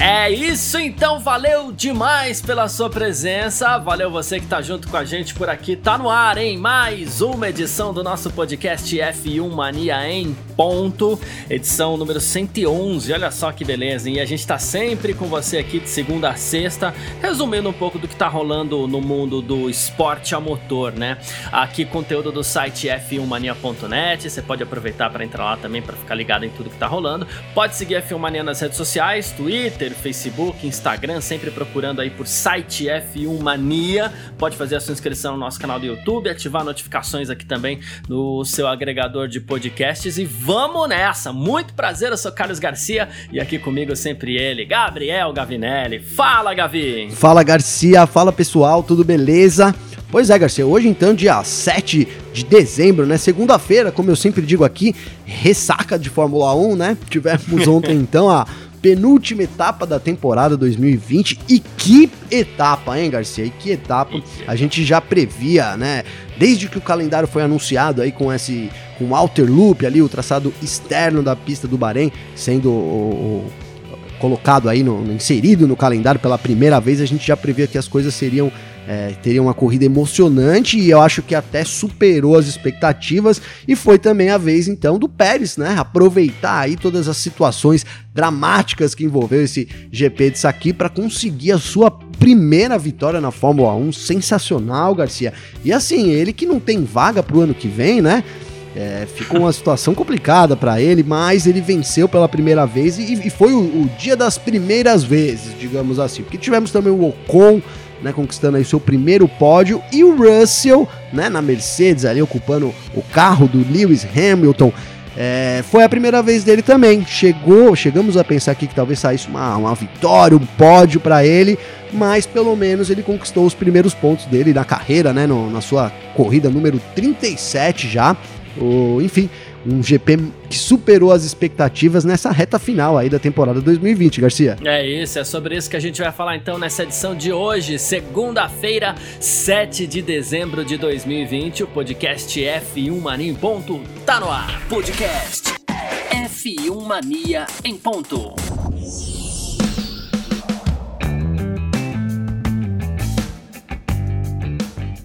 É isso então, valeu demais pela sua presença, valeu você que tá junto com a gente por aqui, tá no ar, hein? Mais uma edição do nosso podcast F1 Mania em ponto, edição número 111, olha só que beleza, hein? E a gente tá sempre com você aqui de segunda a sexta, resumindo um pouco do que tá rolando no mundo do esporte a motor, né? Aqui conteúdo do site f1mania.net, você pode aproveitar para entrar lá também para ficar ligado em tudo que tá rolando, pode seguir a F1 Mania nas redes sociais, Twitter, Twitter, Facebook, Instagram, sempre procurando aí por site F1 Mania. Pode fazer a sua inscrição no nosso canal do YouTube, ativar notificações aqui também no seu agregador de podcasts e vamos nessa. Muito prazer, eu sou Carlos Garcia e aqui comigo sempre ele, Gabriel Gavinelli. Fala, Gavi! Fala, Garcia. Fala, pessoal. Tudo beleza? Pois é, Garcia, hoje então, dia 7 de dezembro, né? Segunda-feira, como eu sempre digo aqui, ressaca de Fórmula 1, né? Tivemos ontem então a penúltima etapa da temporada 2020. E que etapa, hein, Garcia? E que etapa a gente já previa, né? Desde que o calendário foi anunciado aí com esse com o outer loop ali, o traçado externo da pista do Bahrein sendo o, o, colocado aí no, inserido no calendário pela primeira vez, a gente já previa que as coisas seriam é, teria uma corrida emocionante e eu acho que até superou as expectativas e foi também a vez então do Pérez, né? Aproveitar aí todas as situações dramáticas que envolveu esse GP de Saki para conseguir a sua primeira vitória na Fórmula 1, sensacional, Garcia. E assim, ele que não tem vaga para o ano que vem, né? É, ficou uma situação complicada para ele, mas ele venceu pela primeira vez e, e foi o, o, dia das primeiras vezes, digamos assim. Porque tivemos também o Ocon né, conquistando aí seu primeiro pódio, e o Russell, né, na Mercedes ali ocupando o carro do Lewis Hamilton. É, foi a primeira vez dele também. Chegou, chegamos a pensar aqui que talvez saísse uma, uma vitória, um pódio para ele, mas pelo menos ele conquistou os primeiros pontos dele na carreira, né, no, na sua corrida número 37 já. O, enfim, um GP que superou as expectativas nessa reta final aí da temporada 2020, Garcia. É isso, é sobre isso que a gente vai falar então nessa edição de hoje, segunda-feira, 7 de dezembro de 2020. O podcast F1 Mania em ponto tá no ar. Podcast F1 Mania em ponto.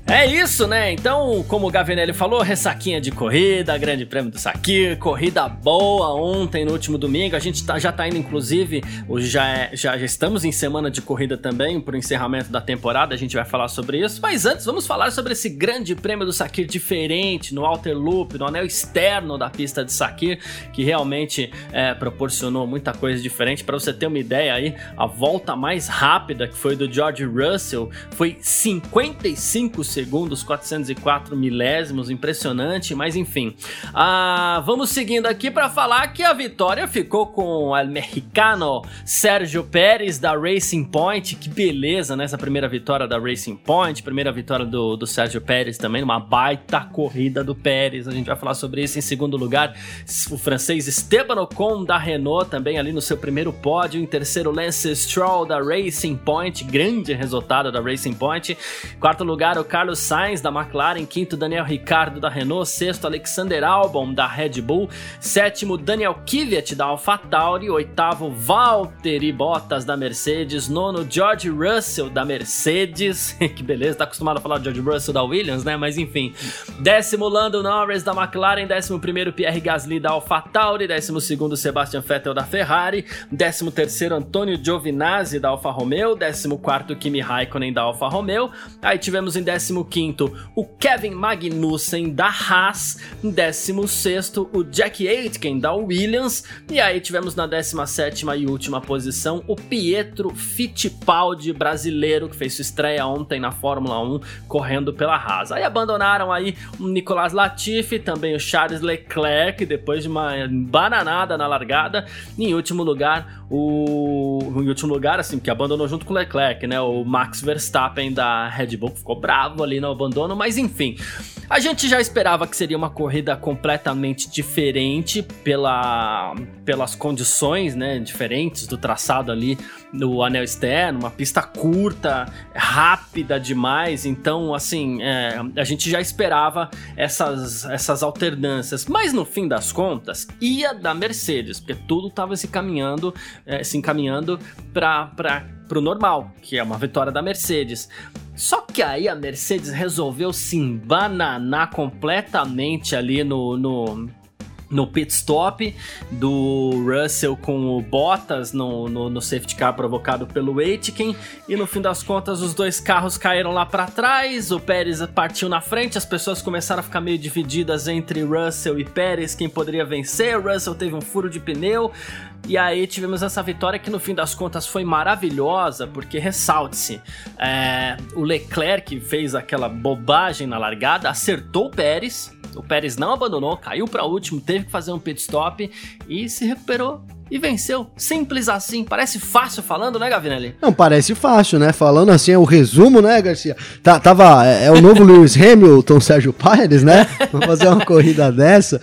É isso, né? Então, como o Gavinelli falou, ressaquinha de corrida, grande prêmio do Sakir, corrida boa ontem, no último domingo. A gente tá, já tá indo, inclusive, já, é, já, já estamos em semana de corrida também, pro encerramento da temporada, a gente vai falar sobre isso. Mas antes, vamos falar sobre esse grande prêmio do Sakir diferente, no Outer Loop, no anel externo da pista de Sakir, que realmente é, proporcionou muita coisa diferente. Para você ter uma ideia aí, a volta mais rápida, que foi do George Russell, foi 55 segundos segundos, 404 milésimos, impressionante, mas enfim. Ah, vamos seguindo aqui para falar que a vitória ficou com o mexicano Sérgio Pérez da Racing Point. Que beleza nessa primeira vitória da Racing Point, primeira vitória do, do Sérgio Pérez também, uma baita corrida do Pérez. A gente vai falar sobre isso em segundo lugar. O francês Esteban Ocon da Renault também ali no seu primeiro pódio. Em terceiro, Lance Stroll da Racing Point, grande resultado da Racing Point. Quarto lugar, o Carlos Carlos Sainz da McLaren, quinto Daniel Ricciardo da Renault, sexto Alexander Albon da Red Bull, sétimo Daniel Kvyat da AlphaTauri, oitavo Valtteri Bottas da Mercedes, nono George Russell da Mercedes, que beleza, tá acostumado a falar George Russell da Williams, né? Mas enfim, décimo Lando Norris da McLaren, décimo primeiro Pierre Gasly da AlphaTauri, décimo segundo Sebastian Vettel da Ferrari, décimo terceiro Antonio Giovinazzi da Alfa Romeo, décimo quarto Kimi Raikkonen da Alfa Romeo, aí tivemos em décimo 15 o Kevin Magnussen da Haas, em 16 o Jack Aitken da Williams, e aí tivemos na 17 e última posição o Pietro Fittipaldi brasileiro, que fez sua estreia ontem na Fórmula 1, correndo pela Haas. Aí abandonaram aí o Nicolas Latifi, também o Charles Leclerc, depois de uma bananada na largada, e em último lugar o em último lugar assim, que abandonou junto com o Leclerc, né, o Max Verstappen da Red Bull, ficou bravo ali no abandono, mas enfim. A gente já esperava que seria uma corrida completamente diferente pela, pelas condições, né, diferentes do traçado ali no anel externo, uma pista curta, rápida demais, então assim, é, a gente já esperava essas, essas alternâncias, mas no fim das contas, ia da Mercedes, porque tudo estava se caminhando, é, se encaminhando para para o normal, que é uma vitória da Mercedes. Só que aí a Mercedes resolveu se embananar completamente ali no, no no pit stop do Russell com o Bottas no, no, no, safety car provocado pelo Aitken. E no fim das contas os dois carros caíram lá para trás, o Pérez partiu na frente, as pessoas começaram a ficar meio divididas entre Russell e Pérez, quem poderia vencer, Russell teve um furo de pneu, e aí tivemos essa vitória que no fim das contas foi maravilhosa, porque ressalte-se, é, o Leclerc fez aquela bobagem na largada, acertou o Pérez, o Pérez não abandonou, caiu para último, teve que fazer um pit stop e se recuperou e venceu. Simples assim. Parece fácil falando, né, Gavinelli? Não, parece fácil, né? Falando assim, é o resumo, né, Garcia? Tá, tava, é, é o novo Lewis Hamilton, Sérgio Pérez, né? Vamos fazer uma corrida dessa.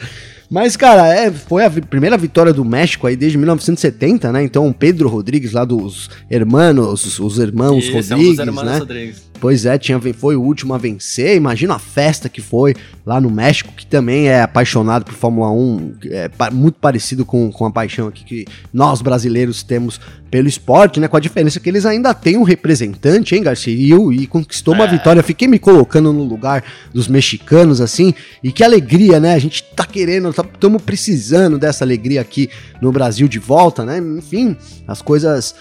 Mas, cara, é, foi a primeira vitória do México aí desde 1970, né? Então, Pedro Rodrigues, lá dos Hermanos, os Irmãos Isso, Rodrigues, é um né? Rodrigues. Pois é, tinha, foi o último a vencer. Imagina a festa que foi lá no México, que também é apaixonado por Fórmula 1, é muito parecido com, com a paixão aqui que nós brasileiros temos pelo esporte, né? Com a diferença que eles ainda têm um representante, hein, Garcia? E, e conquistou uma é. vitória. Fiquei me colocando no lugar dos mexicanos, assim, e que alegria, né? A gente tá querendo, estamos tá, precisando dessa alegria aqui no Brasil de volta, né? Enfim, as coisas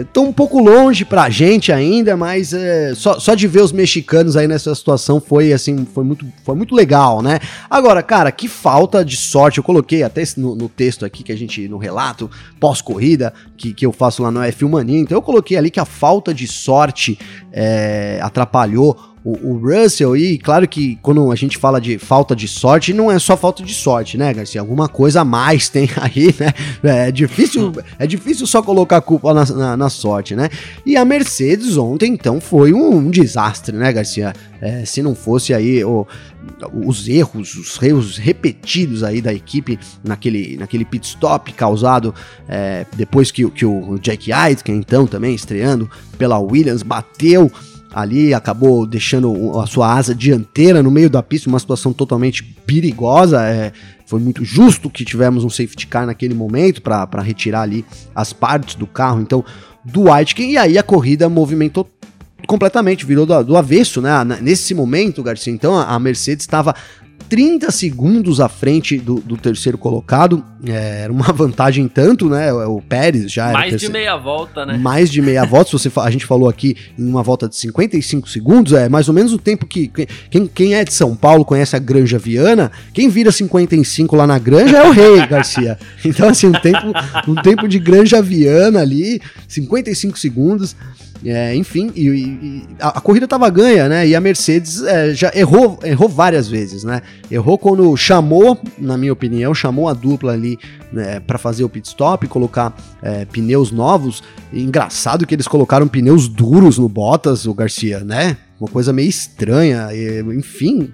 estão é, um pouco longe pra gente ainda, mas é, só, só de ver os mexicanos aí nessa situação foi assim, foi muito, foi muito legal, né? Agora, cara, que falta de sorte. Eu coloquei até no, no texto aqui que a gente, no relato pós-corrida, que, que eu faço lá no F1 Mania, então eu coloquei ali que a falta de sorte é, atrapalhou o, o, Russell, e claro que quando a gente fala de falta de sorte, não é só falta de sorte, né, Garcia? Alguma coisa a mais tem aí, né? É difícil, é difícil só colocar a culpa na, na, na sorte, né? E a Mercedes ontem, então, foi um, um desastre, né, Garcia? É, se não fosse aí o, os erros, os erros repetidos aí da equipe naquele, naquele pit stop causado é, depois que, que o Jack Aitken, então, também estreando pela Williams, bateu ali, acabou deixando a sua asa dianteira no meio da pista, uma situação totalmente perigosa. É, foi muito justo que tivemos um safety car naquele momento para retirar ali as partes do carro, então, do Aitken, e aí a corrida movimentou completamente, virou do, do avesso, né? Nesse momento, Garcia, então, a Mercedes estava 30 segundos à frente do, do terceiro colocado. É, era uma vantagem tanto, né? O Pérez já Mais terceiro, de meia volta, né? Mais de meia volta. Se você, a gente falou aqui em uma volta de 55 segundos, é mais ou menos o tempo que. Quem, quem é de São Paulo conhece a Granja Viana. Quem vira 55 lá na Granja é o Rei Garcia. Então, assim, um tempo, um tempo de Granja Viana ali, 55 segundos. É, enfim, e, e a, a, corrida estava ganha, né? E a Mercedes é, já errou, errou várias vezes, né? Errou quando chamou, na minha opinião, chamou a dupla ali né, para fazer o pit stop, colocar é, pneus novos. E engraçado que eles colocaram pneus duros no Bottas, o Garcia, né? Uma coisa meio estranha, e, enfim.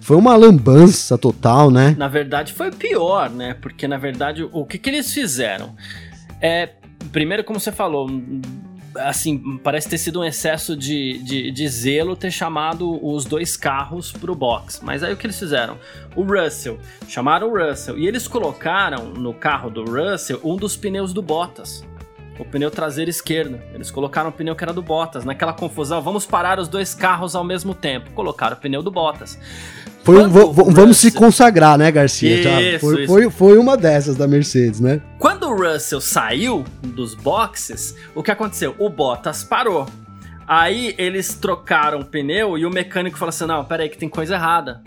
Foi uma lambança total, né? Na verdade, foi pior, né? Porque, na verdade, o que, que eles fizeram? É, primeiro, como você falou, assim, parece ter sido um excesso de, de, de, zelo ter chamado os dois carros pro box. Mas aí o que eles fizeram? O Russell, chamaram o Russell e eles colocaram no carro do Russell um dos pneus do Bottas. O pneu traseiro esquerdo. Eles colocaram o pneu que era do Bottas. Naquela confusão, vamos parar os dois carros ao mesmo tempo. Colocaram o pneu do Bottas. Foi um, vamos Russell... se consagrar, né, Garcia? Isso, foi, isso. Foi, foi uma dessas da Mercedes, né? Quando o Russell saiu dos boxes, o que aconteceu? O Bottas parou. Aí eles trocaram o pneu e o mecânico falou assim: não, peraí, que tem coisa errada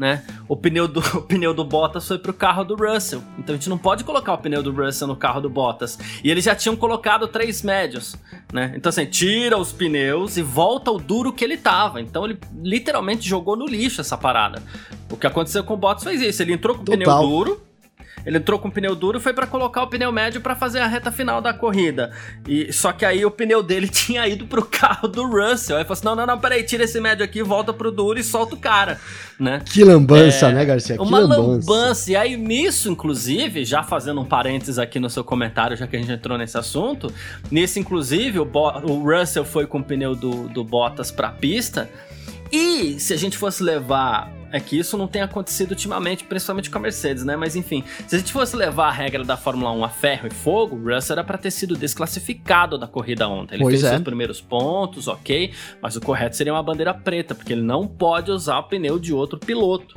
né? O pneu do, o pneu do Bottas foi pro carro do Russell. Então a gente não pode colocar o pneu do Russell no carro do Bottas. E eles já tinham colocado três médios, né? Então assim, tira os pneus e volta o duro que ele tava. Então ele literalmente jogou no lixo essa parada. O que aconteceu com o Bottas foi isso. Ele entrou com o pneu duro, Ele entrou com o pneu duro e foi para colocar o pneu médio para fazer a reta final da corrida. E só que aí o pneu dele tinha ido pro carro do Russell. Aí falou assim: "Não, não, não, peraí, tira esse médio aqui, volta pro duro e solta o cara", né? Que lambança, é, né, Garcia? Que uma lambança. lambança. E aí nisso, inclusive, já fazendo um parênteses aqui no seu comentário, já que a gente entrou nesse assunto, nisso inclusive o, Bo o Russell foi com o pneu do, do Bottas pra pista. E se a gente fosse levar é que isso não tem acontecido ultimamente, principalmente com a Mercedes, né? Mas enfim, se a gente fosse levar a regra da Fórmula 1 a ferro e fogo, o Russell era para ter sido desclassificado da corrida ontem. Ele pois fez é. os primeiros pontos, ok, mas o correto seria uma bandeira preta, porque ele não pode usar o pneu de outro piloto.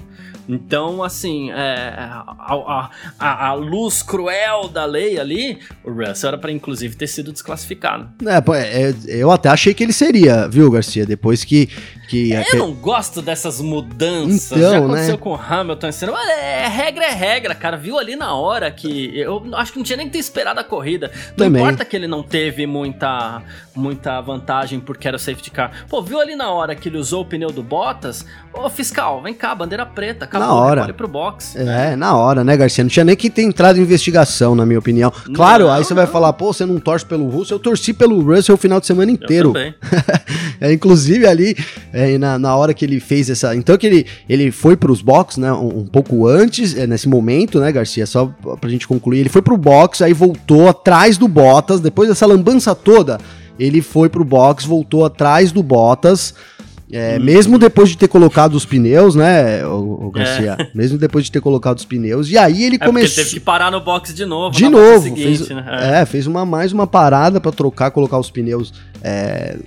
Então, assim, é, a, a, a, luz cruel da lei ali, o Russell era para inclusive ter sido desclassificado. É, é, eu até achei que ele seria, viu, Garcia? Depois que. que eu não gosto dessas mudanças. Então, Já aconteceu né? com o Hamilton ano. É, regra é regra, cara. Viu ali na hora que. Eu acho que não tinha nem que ter esperado a corrida. Não Também. importa que ele não teve muita, muita vantagem porque era o safety car. Pô, viu ali na hora que ele usou o pneu do Bottas? Ô, fiscal, vem cá, bandeira preta acabou, na hora. pro box. É, na hora, né, Garcia? Não tinha nem que ter entrado em investigação, na minha opinião. Claro, não, aí você não. vai falar, pô, você não torce pelo Russell. Eu torci pelo Russell o final de semana inteiro. Eu também. é, inclusive ali, é, na, na hora que ele fez essa. Então que ele, ele foi pros box, né, um, um pouco antes, é, nesse momento, né, Garcia? Só pra gente concluir. Ele foi pro box, aí voltou atrás do Bottas, depois dessa lambança toda. Ele foi pro box, voltou atrás do Bottas é, hum. Mesmo depois de ter colocado os pneus, né, o, o Garcia? É. Mesmo depois de ter colocado os pneus. E aí ele é começou. Ele teve que parar no box de novo. De novo. Seguinte, fez, né? é. é. fez uma, mais uma parada para trocar, colocar os pneus é,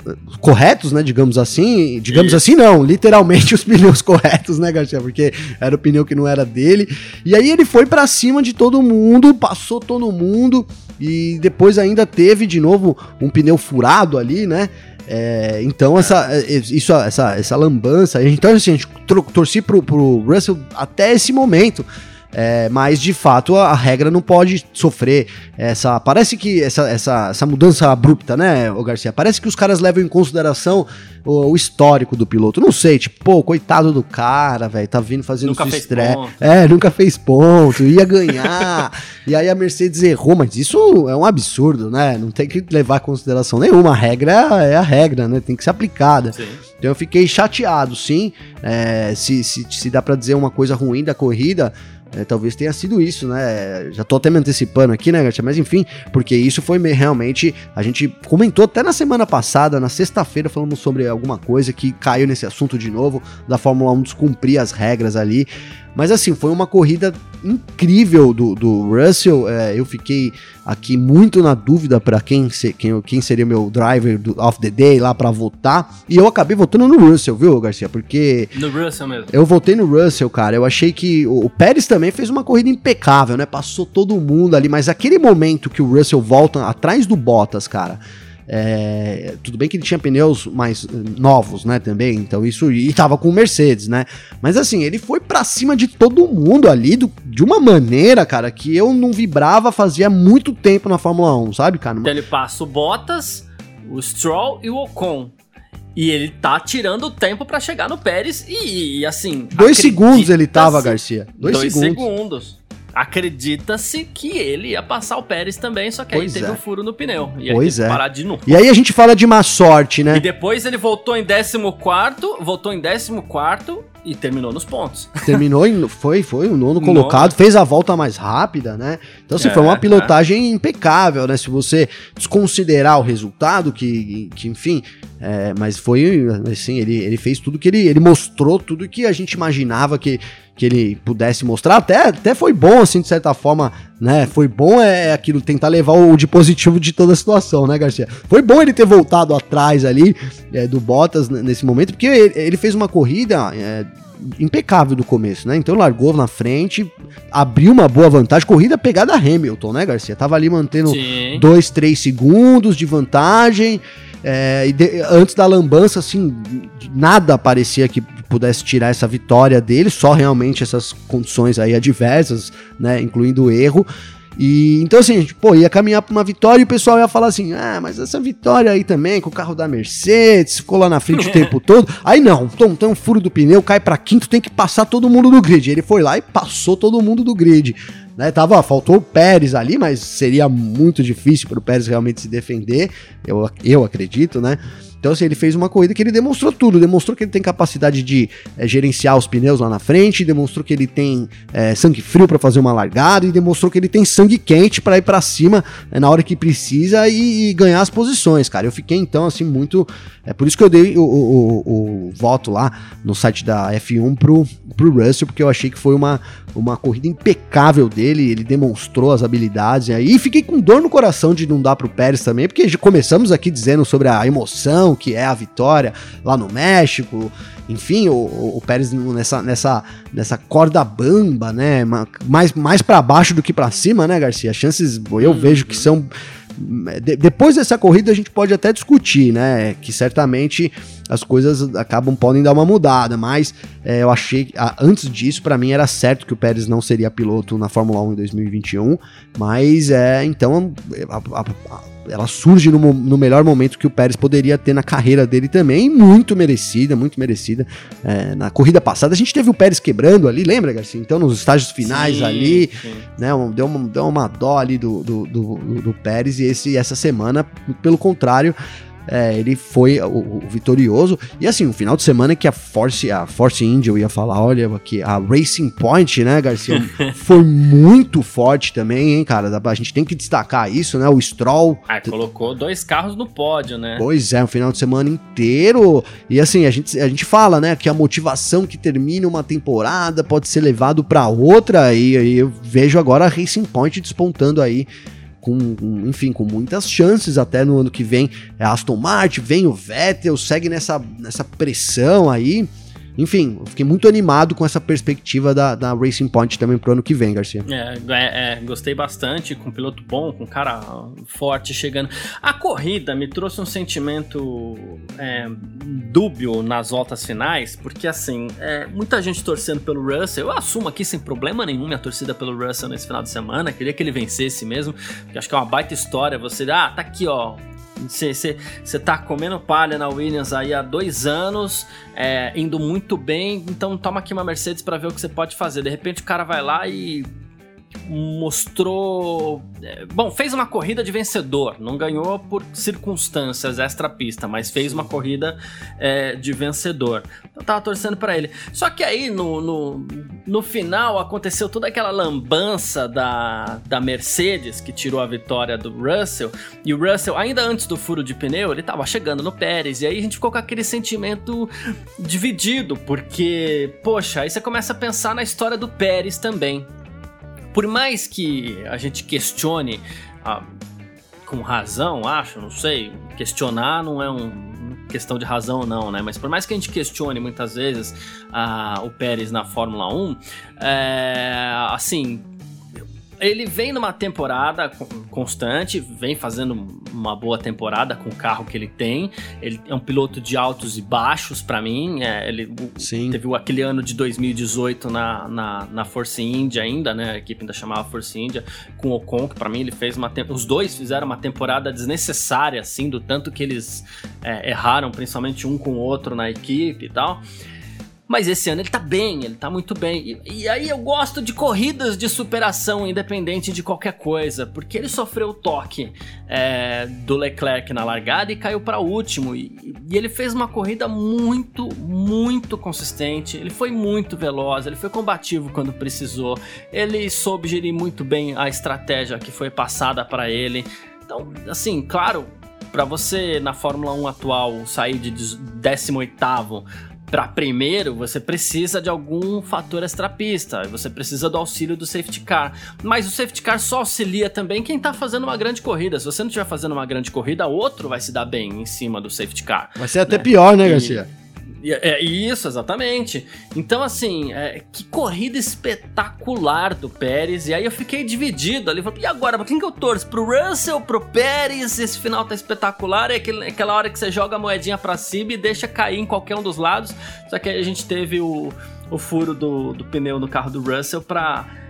corretos, né? Digamos assim. Digamos Isso. assim, não. Literalmente os pneus corretos, né, Garcia? Porque era o pneu que não era dele. E aí ele foi para cima de todo mundo, passou todo mundo. E depois ainda teve de novo um pneu furado ali, né? É, então, essa, é, isso, essa, essa lambança. Então, assim, a gente torci pro, pro Russell até esse momento. É, mas de fato a, a, regra não pode sofrer essa. Parece que essa, essa, essa mudança abrupta, né, o Garcia? Parece que os caras levam em consideração o, o histórico do piloto. Não sei, tipo, pô, coitado do cara, velho, tá vindo fazendo nunca estresse. É, nunca fez ponto, ia ganhar. e aí a Mercedes errou, mas isso é um absurdo, né? Não tem que levar em consideração nenhuma. A regra é a regra, né? Tem que ser aplicada. Sim. Então eu fiquei chateado, sim. É, se, se, se dá para dizer uma coisa ruim da corrida, é, talvez tenha sido isso, né? Já tô até me antecipando aqui, né, Gatia? Mas enfim, porque isso foi realmente. A gente comentou até na semana passada, na sexta-feira, falamos sobre alguma coisa que caiu nesse assunto de novo, da Fórmula 1 descumprir as regras ali. Mas assim, foi uma corrida incrível do, do Russell. É, eu fiquei aqui muito na dúvida para quem, se, quem, quem seria meu driver do, of the day lá para votar. E eu acabei votando no Russell, viu, Garcia? Porque. No Russell mesmo. Eu votei no Russell, cara. Eu achei que o, o Pérez também fez uma corrida impecável, né? Passou todo mundo ali. Mas aquele momento que o Russell volta atrás do Bottas, cara. É, tudo bem que ele tinha pneus mais novos, né, também, então isso, e tava com o Mercedes, né, mas assim, ele foi para cima de todo mundo ali, do, de uma maneira, cara, que eu não vibrava fazia muito tempo na Fórmula 1, sabe, cara? Então ele passa o Bottas, o Stroll e o Ocon. E ele tá tirando o tempo para chegar no Pérez e, e assim. Dois segundos ele tava, Garcia. Dois, dois segundos. segundos acredita-se que ele ia passar o Pérez também, só que pois aí teve é. um furo no pneu. E pois é. parar de novo. E aí a gente fala de má sorte, né? E depois ele voltou em 14 voltou em 14 e terminou nos pontos. Terminou em, foi, foi o nono colocado, nono. fez a volta mais rápida, né? Então, assim, é, foi uma pilotagem é. impecável, né? Se você desconsiderar o resultado, que, que enfim, é, mas foi, assim, ele, ele fez tudo que ele, ele mostrou tudo que a gente imaginava que, que ele pudesse mostrar. Até, até foi bom, assim, de certa forma, né? Foi bom é, é aquilo, tentar levar o de positivo de toda a situação, né, Garcia? Foi bom ele ter voltado atrás ali é, do Bottas nesse momento, porque ele, ele fez uma corrida. É, impecável do começo, né? Então largou na frente, abriu uma boa vantagem, corrida pegada Hamilton, né, Garcia? Tava ali mantendo 2, 3 segundos de vantagem. É, e de, antes da lambança, assim, nada parecia que pudesse tirar essa vitória dele, só realmente essas condições aí adversas, né, incluindo o erro. E então assim, a gente, pô, ia caminhar para uma vitória e o pessoal ia falar assim: "Ah, mas essa vitória aí também com o carro da Mercedes, ficou lá na frente o tempo todo". Aí não, então tem um furo do pneu, cai para quinto, tem que passar todo mundo do grid. Ele foi lá e passou todo mundo do grid. né? Tava, faltou o Pérez ali, mas seria muito difícil para o Pérez realmente se defender, eu, eu acredito, né? Então, assim, ele fez uma corrida que ele demonstrou tudo. Demonstrou que ele tem capacidade de é, gerenciar os pneus lá na frente, demonstrou que ele tem é, sangue frio para fazer uma largada e demonstrou que ele tem sangue quente para ir para cima é, na hora que precisa e, e, ganhar as posições, cara. Eu fiquei, então, assim, muito. É por isso que eu dei o, o, o, o voto lá no site da F1 pro, pro Russell, porque eu achei que foi uma, uma corrida impecável dele. Ele demonstrou as habilidades. E fiquei com dor no coração de não dar pro Pérez também, porque começamos aqui dizendo sobre a emoção que é a vitória lá no México. Enfim, o, o, Pérez nessa, nessa, nessa corda bamba, né? Mais, mais para baixo do que para cima, né, Garcia? As chances eu uhum. vejo que são. De, depois dessa corrida a gente pode até discutir, né? Que certamente as coisas acabam podem dar uma mudada, mas é, eu achei antes disso para mim era certo que o Pérez não seria piloto na Fórmula 1 em 2021, mas é então a, a, a, ela surge no, no, melhor momento que o Pérez poderia ter na carreira dele também, muito merecida, muito merecida. É, na corrida passada a gente teve o Pérez quebrando ali, lembra, Garcia? Então, nos estágios finais sim, ali, sim. né, deu, uma, deu uma dó ali do, do, do, do Pérez e esse, essa semana, pelo contrário, é, ele foi o, o, vitorioso. E assim, um final de semana que a Force, a Force India, eu ia falar, olha aqui, a Racing Point, né, Garcia, foi muito forte também, hein, cara. A gente tem que destacar isso, né? O Stroll. Ah, colocou dois carros no pódio, né? Pois é, um final de semana inteiro. E assim, a gente, a gente fala, né, que a motivação que termina uma temporada pode ser levado para outra. E, e eu vejo agora a Racing Point despontando aí com, enfim, com muitas chances até no ano que vem. É Aston Martin, vem o Vettel, segue nessa, nessa pressão aí. Enfim, fiquei muito animado com essa perspectiva da, da Racing Point também pro ano que vem, Garcia. É, é, é, gostei bastante, com um piloto bom, com um cara forte chegando. A corrida me trouxe um sentimento é, dúbio nas voltas finais, porque assim, é, muita gente torcendo pelo Russell. Eu assumo aqui sem problema nenhum minha torcida pelo Russell nesse final de semana. Queria que ele vencesse mesmo, porque acho que é uma baita história. Você, ah, tá aqui, ó, você tá comendo palha na Williams aí há dois anos, é, indo muito bem, então toma aqui uma Mercedes para ver o que você pode fazer. De repente o cara vai lá e mostrou. É, bom, fez uma corrida de vencedor. Não ganhou por circunstâncias extra-pista, mas fez uma corrida é, de vencedor. Eu tava torcendo para ele. Só que aí no, no, no, final aconteceu toda aquela lambança da, da Mercedes que tirou a vitória do Russell. E o Russell, ainda antes do furo de pneu, ele tava chegando no Pérez. E aí a gente ficou com aquele sentimento dividido, porque, poxa, aí você começa a pensar na história do Pérez também por mais que a gente questione ah, com razão, acho, não sei, questionar não é um questão de razão não, né? Mas por mais que a gente questione muitas vezes ah, o Pérez na Fórmula 1, é, assim, ele vem numa temporada constante, vem fazendo uma boa temporada com o carro que ele tem. Ele é um piloto de altos e baixos para mim. É, ele Sim. teve aquele ano de 2018 na, na, na Force India ainda, né? A equipe ainda chamava Force India com o Ocon, que para mim ele fez uma os dois fizeram uma temporada desnecessária assim, do tanto que eles é, erraram, principalmente um com o outro na equipe e tal. Mas esse ano ele tá bem, ele tá muito bem. E, e, aí eu gosto de corridas de superação, independente de qualquer coisa, porque ele sofreu o toque é, do Leclerc na largada e caiu para último. E, e, ele fez uma corrida muito, muito consistente. Ele foi muito veloz, ele foi combativo quando precisou. Ele soube gerir muito bem a estratégia que foi passada para ele. Então, assim, claro, para você na Fórmula 1 atual sair de 18 para primeiro, você precisa de algum fator extrapista, você precisa do auxílio do safety car. Mas o safety car só auxilia também quem tá fazendo uma grande corrida. Se você não estiver fazendo uma grande corrida, outro vai se dar bem em cima do safety car. Vai ser até né? pior, né, Garcia? E... É isso, exatamente. Então, assim, é, que corrida espetacular do Pérez. E aí eu fiquei dividido ali. E agora? Pra quem que eu torço? Pro Russell, pro Pérez? Esse final tá espetacular. É aquele, aquela hora que você joga a moedinha pra cima e deixa cair em qualquer um dos lados. Só que aí a gente teve o, o furo do, do pneu no carro do Russell pra é, é,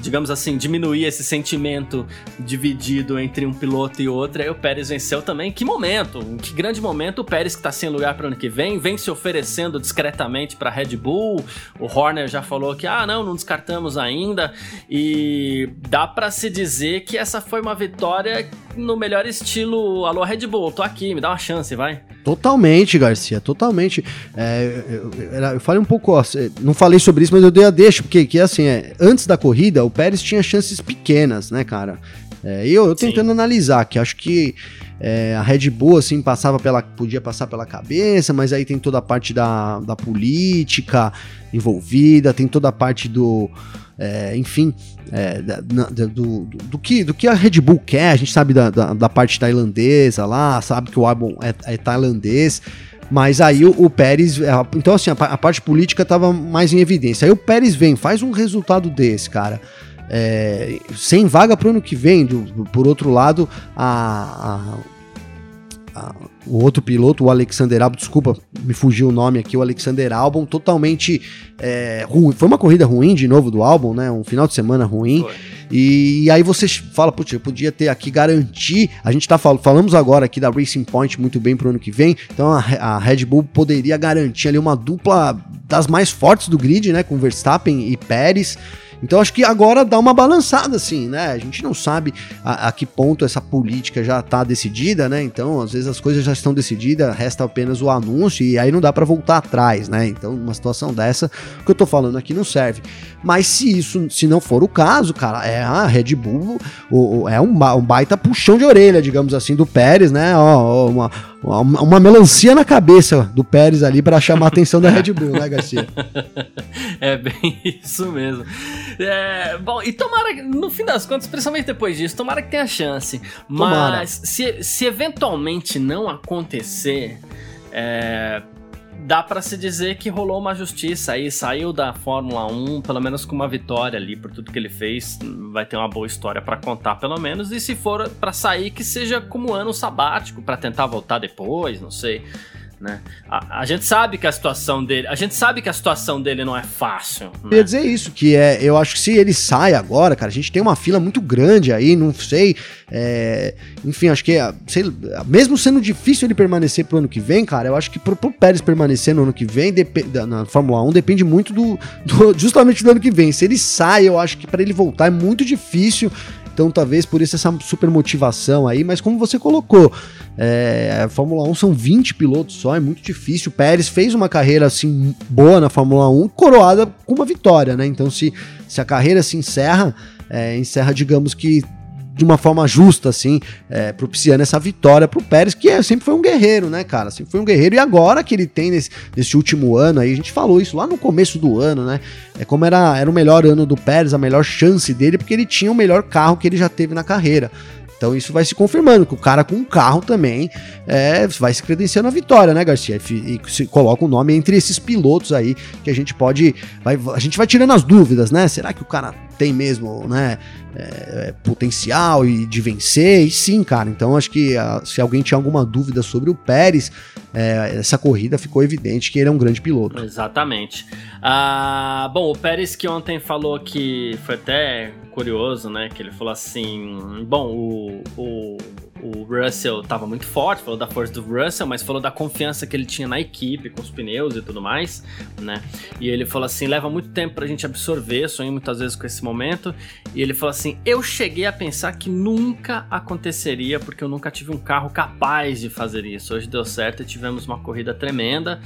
digamos assim, diminuir esse sentimento dividido entre um piloto e outro. Aí o Pérez venceu também. Que momento, que grande momento. O Pérez que tá sem lugar para ano que vem, vem se oferecendo discretamente para Red Bull. O Horner já falou que, ah, não, não descartamos ainda. E dá para se dizer que essa foi uma vitória no melhor estilo. Alô, Red Bull, tô aqui, me dá uma chance, vai. Totalmente, Garcia, totalmente. É, eu, eu, eu, falei um pouco, ó, não falei sobre isso, mas eu dei a deixa, porque que, assim, é, antes da corrida, o Pérez tinha chances pequenas, né, cara? É, e eu, eu tentando Sim. analisar, que acho que é, a Red Bull, assim, passava pela. podia passar pela cabeça, mas aí tem toda a parte da, da política envolvida, tem toda a parte do. É, enfim, é, da, do, do, do, que, do que a Red Bull quer, a gente sabe da, da, da parte tailandesa lá, sabe que o álbum é, é tailandês. Mas aí o, o Pérez. É, então, assim, a, a parte política estava mais em evidência. Aí o Pérez vem, faz um resultado desse, cara. É, sem vaga para o ano que vem. Do, por outro lado, a, a, a, o outro piloto, o Alexander Albon, desculpa, me fugiu o nome aqui, o Alexander Albon, totalmente é, ruim. Foi uma corrida ruim de novo do Albon, né? Um final de semana ruim. Foi. E, aí você fala, putz, eu podia ter aqui garantir. A gente tá falando, falamos agora aqui da Racing Point muito bem pro ano que vem. Então a, a Red Bull poderia garantir ali uma dupla das mais fortes do grid, né? Com Verstappen e Pérez. Então acho que agora dá uma balançada, assim, né? A gente não sabe a, a que ponto essa política já está decidida, né? Então, às vezes as coisas já estão decididas, resta apenas o anúncio e aí não dá para voltar atrás, né? Então, numa situação dessa, o que eu tô falando aqui não serve. Mas se isso, se não for o caso, cara, é a Red Bull, o, o, é um, um, baita puxão de orelha, digamos assim, do Pérez, né? Ó, uma, uma, melancia na cabeça do Pérez ali para chamar a atenção da Red Bull, né, Garcia? é bem isso mesmo. É, bom, e tomara, no fim das contas, principalmente depois disso, tomara que tenha chance. Mas se, se eventualmente não acontecer, é, dá para se dizer que rolou uma justiça aí, saiu da Fórmula 1, pelo menos com uma vitória ali por tudo que ele fez, vai ter uma boa história para contar pelo menos, e se for para sair que seja como ano sabático para tentar voltar depois, não sei. Né? A, a, gente sabe que a situação dele, a gente sabe que a situação dele não é fácil. Né? Eu ia dizer isso, que é, eu acho que se ele sai agora, cara, a gente tem uma fila muito grande aí, não sei, é, enfim, acho que sei, mesmo sendo difícil ele permanecer pro ano que vem, cara, eu acho que pro, pro Pérez permanecer no ano que vem, na Fórmula 1 depende muito do, do, justamente do ano que vem. Se ele sai, eu acho que para ele voltar é muito difícil. Então, talvez por isso essa super motivação aí, mas como você colocou, é, a Fórmula 1 são 20 pilotos só, é muito difícil. O Pérez fez uma carreira assim boa na Fórmula 1, coroada com uma vitória, né? Então, se, se a carreira se encerra, é, encerra, digamos que de uma forma justa, assim, é, propiciando essa vitória pro Pérez, que é, sempre foi um guerreiro, né, cara? Sempre foi um guerreiro. E agora que ele tem nesse, nesse último ano aí, a gente falou isso lá no começo do ano, né? É como era, era o melhor ano do Pérez, a melhor chance dele, porque ele tinha o melhor carro que ele já teve na carreira. Então isso vai se confirmando, que o cara com um carro também é, vai se credenciando a vitória, né, Garcia? E, e se coloca o um nome entre esses pilotos aí que a gente pode. Vai, a gente vai tirando as dúvidas, né? Será que o cara tem mesmo, né? É, é, potencial e de vencer, e sim, cara. Então acho que a, ah, se alguém tinha alguma dúvida sobre o Pérez, é, essa corrida ficou evidente que ele é um grande piloto. Exatamente. Ah, bom, o Pérez que ontem falou que foi até curioso, né? Que ele falou assim: bom, o, o o Russell estava muito forte, falou da força do Russell, mas falou da confiança que ele tinha na equipe, com os pneus e tudo mais, né? E ele falou assim: leva muito tempo pra gente absorver, sonhei muitas vezes com esse momento. E ele falou assim: eu cheguei a pensar que nunca aconteceria, porque eu nunca tive um carro capaz de fazer isso. Hoje deu certo e tivemos uma corrida tremenda.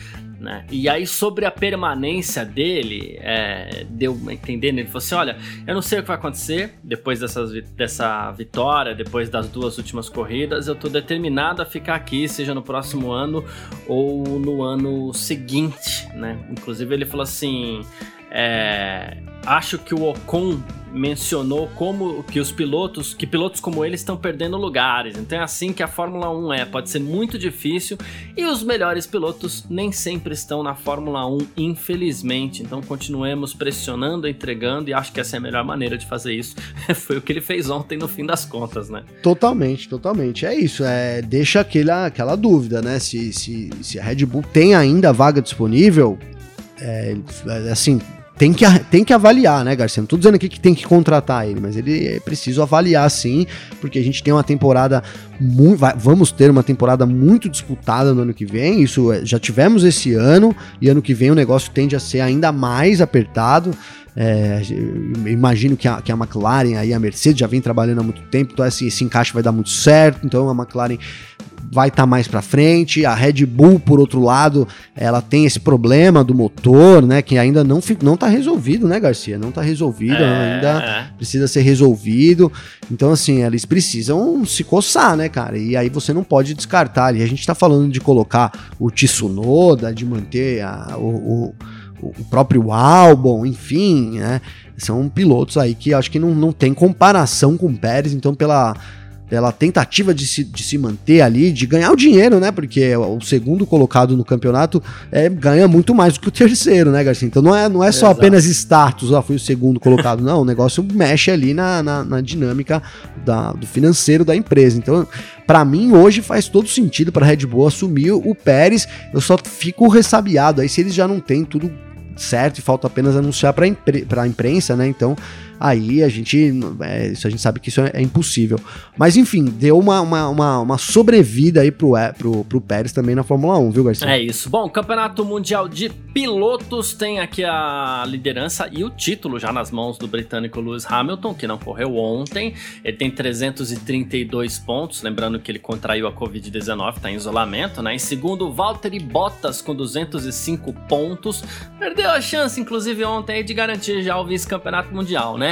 Né? E aí, sobre a permanência dele, é, deu a entender, ele falou assim: olha, eu não sei o que vai acontecer depois dessas, dessa vitória, depois das duas últimas corridas, eu tô determinado a ficar aqui, seja no próximo ano ou no ano seguinte, né? Inclusive, ele falou assim: é, acho que o Ocon mencionou como que os pilotos, que pilotos como ele estão perdendo lugares. Então é assim que a Fórmula 1 é, pode ser muito difícil e os melhores pilotos nem sempre estão na Fórmula 1, infelizmente. Então continuemos pressionando, entregando e acho que essa é a melhor maneira de fazer isso. Foi o que ele fez ontem no fim das contas, né? Totalmente, totalmente. É isso, é deixa aquela, aquela dúvida, né? Se, se, se a Red Bull tem ainda vaga disponível, é, assim, tem que, tem que avaliar, né, Garcia? Não tô dizendo aqui que tem que contratar ele, mas ele é preciso avaliar sim, porque a gente tem uma temporada muito, vamos ter uma temporada muito disputada no ano que vem. Isso é, já tivemos esse ano, e ano que vem o negócio tende a ser ainda mais apertado. É, imagino que a, que a McLaren aí, a Mercedes já vem trabalhando há muito tempo, então esse, esse encaixe vai dar muito certo. Então a McLaren vai estar tá mais para frente. A Red Bull, por outro lado, ela tem esse problema do motor, né, que ainda não não tá resolvido, né, Garcia? Não tá resolvido, é... ainda precisa ser resolvido. Então assim, eles precisam se coçar, né, cara? E aí você não pode descartar. E a gente tá falando de colocar o Tsunoda, de manter a, o, o o próprio álbum, enfim, né? São pilotos aí que acho que não, não tem comparação com o Pérez, então pela pela tentativa de se, de se manter ali, de ganhar o dinheiro, né? Porque o segundo colocado no campeonato é, ganha muito mais do que o terceiro, né, Garcia? Então não é, não é só Exato. apenas status, ah, foi o segundo colocado, não. O negócio mexe ali na, na, na dinâmica da, do financeiro da empresa. Então, para mim, hoje faz todo sentido para Red Bull assumir o Pérez. Eu só fico ressabiado aí se eles já não têm tudo certo e falta apenas anunciar para impre a imprensa, né? Então aí a gente. É, isso a gente sabe que isso é, é impossível. Mas enfim, deu uma, uma, uma, uma, sobrevida aí pro, é, pro, pro Pérez também na Fórmula 1, viu, Garcia? É isso. Bom, Campeonato Mundial de Pilotos tem aqui a liderança e o título já nas mãos do britânico Lewis Hamilton, que não correu ontem. Ele tem 332 pontos, lembrando que ele contraiu a Covid-19, tá em isolamento, né? Em segundo, Valtteri Bottas com 205 pontos. Perdeu a chance, inclusive, ontem de garantir já o vice-campeonato mundial, né?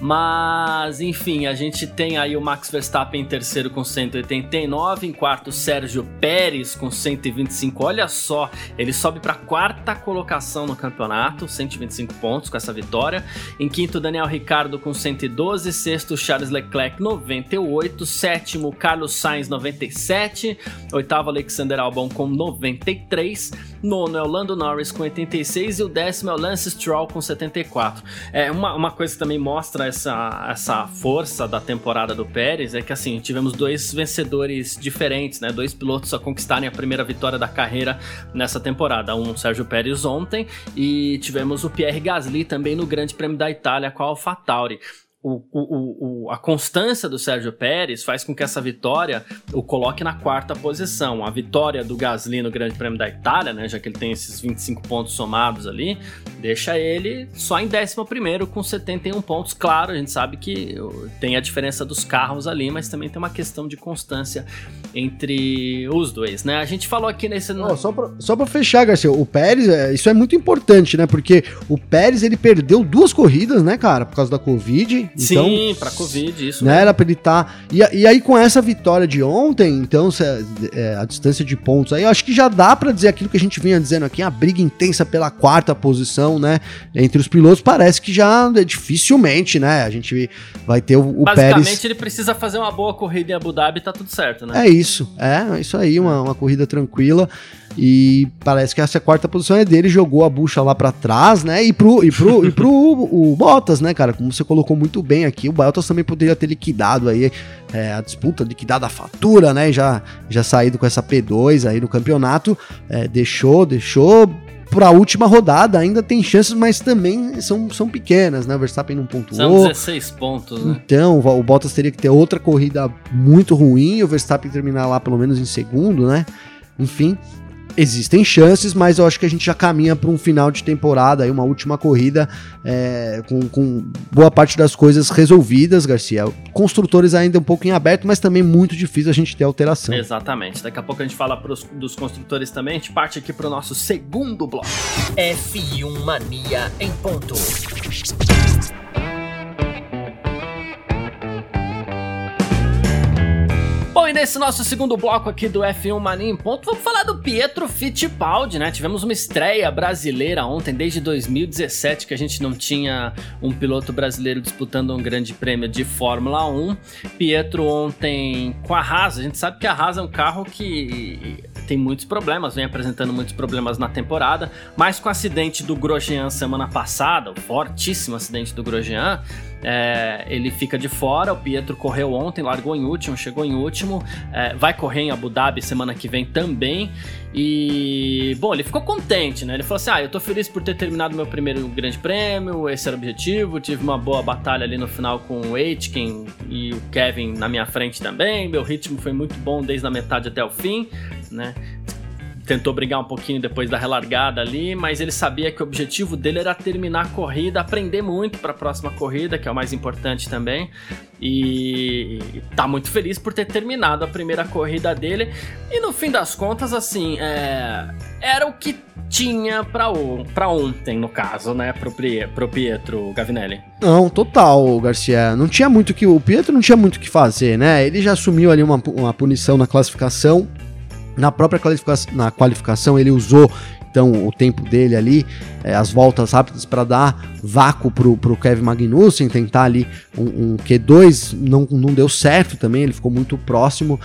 Mas, enfim, a gente tem aí o Max Verstappen em terceiro com 189, em quarto Sérgio Pérez com 125. Olha só, ele sobe para quarta colocação no campeonato, 125 pontos com essa vitória. Em quinto, Daniel Ricardo com 112, sexto Charles Leclerc 98, sétimo Carlos Sainz 97, oitavo Alexander Albon com 93, nono é o Lando Norris com 86 e o décimo é o Lance Stroll com 74. É uma, uma coisa que também mostra essa, essa força da temporada do Pérez é que assim, tivemos dois vencedores diferentes, né? Dois pilotos a conquistarem a primeira vitória da carreira nessa temporada. Um, Sérgio Pérez ontem, e tivemos o Pierre Gasly também no Grande Prêmio da Itália com a AlphaTauri o, o, o, a constância do Sérgio Pérez faz com que essa vitória o coloque na quarta posição. A vitória do Gasly no Grande Prêmio da Itália, né, já que ele tem esses 25 pontos somados ali, deixa ele só em 11 com 71 pontos. Claro, a gente sabe que tem a diferença dos carros ali, mas também tem uma questão de constância entre os dois, né? A gente falou aqui nesse. Oh, só, pra fechar, Garcia, o Pérez, é, isso é muito importante, né? Porque o Pérez ele perdeu duas corridas, né, cara, por causa da Covid. Então, Sim, pra Covid, isso. Né, era pra ele estar. Tá... E, e aí, com essa vitória de ontem, então, se, é, a distância de pontos aí, eu acho que já dá para dizer aquilo que a gente vinha dizendo aqui, a briga intensa pela quarta posição, né? Entre os pilotos, parece que já é, dificilmente, né? A gente vai ter o, o Basicamente, Pérez. ele precisa fazer uma boa corrida em Abu Dhabi e tá tudo certo, né? É isso, é, é isso aí, uma, uma corrida tranquila. E parece que essa quarta posição é dele, jogou a bucha lá para trás, né? E pro, e pro, e pro o, o Bottas, né, cara? Como você colocou muito bem aqui, o Bottas também poderia ter liquidado aí é, a disputa, liquidado a fatura, né? Já, já saído com essa P2 aí no campeonato. É, deixou, deixou para a última rodada ainda tem chances, mas também são, são pequenas, né? O Verstappen não pontuou. São 16 pontos, né? Então, o Bottas teria que ter outra corrida muito ruim, o Verstappen terminar lá pelo menos em segundo, né? Enfim, existem chances, mas eu acho que a gente já caminha para um final de temporada, aí uma última corrida é, com, com, boa parte das coisas resolvidas, Garcia. Construtores ainda um pouco em aberto, mas também muito difícil a gente ter alteração. Exatamente. Daqui a pouco a gente fala pros, dos construtores também. A gente parte aqui para o nosso segundo bloco. F1 Mania em ponto. Bom, e nesse nosso segundo bloco aqui do F1 Mania em Ponto, vamos falar do Pietro Fittipaldi, né? Tivemos uma estreia brasileira ontem, desde 2017, que a gente não tinha um piloto brasileiro disputando um grande prêmio de Fórmula 1. Pietro ontem com a Haas, a gente sabe que a Haas é um carro que tem muitos problemas, vem apresentando muitos problemas na temporada, mas com o acidente do Grosjean semana passada, o fortíssimo acidente do Grosjean, é, ele fica de fora. O Pietro correu ontem, largou em último, chegou em último. Mesmo. É, vai correr em Abu Dhabi semana que vem também. E, bom, ele ficou contente, né? Ele falou assim: Ah, eu tô feliz por ter terminado meu primeiro grande prêmio, esse era o objetivo. Tive uma boa batalha ali no final com o Aitken e o Kevin na minha frente também. Meu ritmo foi muito bom desde a metade até o fim, né? Tentou brigar um pouquinho depois da relargada ali, mas ele sabia que o objetivo dele era terminar a corrida, aprender muito para a próxima corrida, que é o mais importante também. E tá muito feliz por ter terminado a primeira corrida dele. E no fim das contas, assim, é... era o que tinha para ontem, no caso, né, pro, pro Pietro Gavinelli. Não, total, Garcia. Não tinha muito que. O Pietro não tinha muito o que fazer, né? Ele já assumiu ali uma, uma punição na classificação na própria qualificação, na qualificação ele usou então o tempo dele ali, é, as voltas rápidas para dar vácuo pro, pro Kevin Magnussen, tentar ali um, um, Q2, não, não deu certo também, ele ficou muito próximo.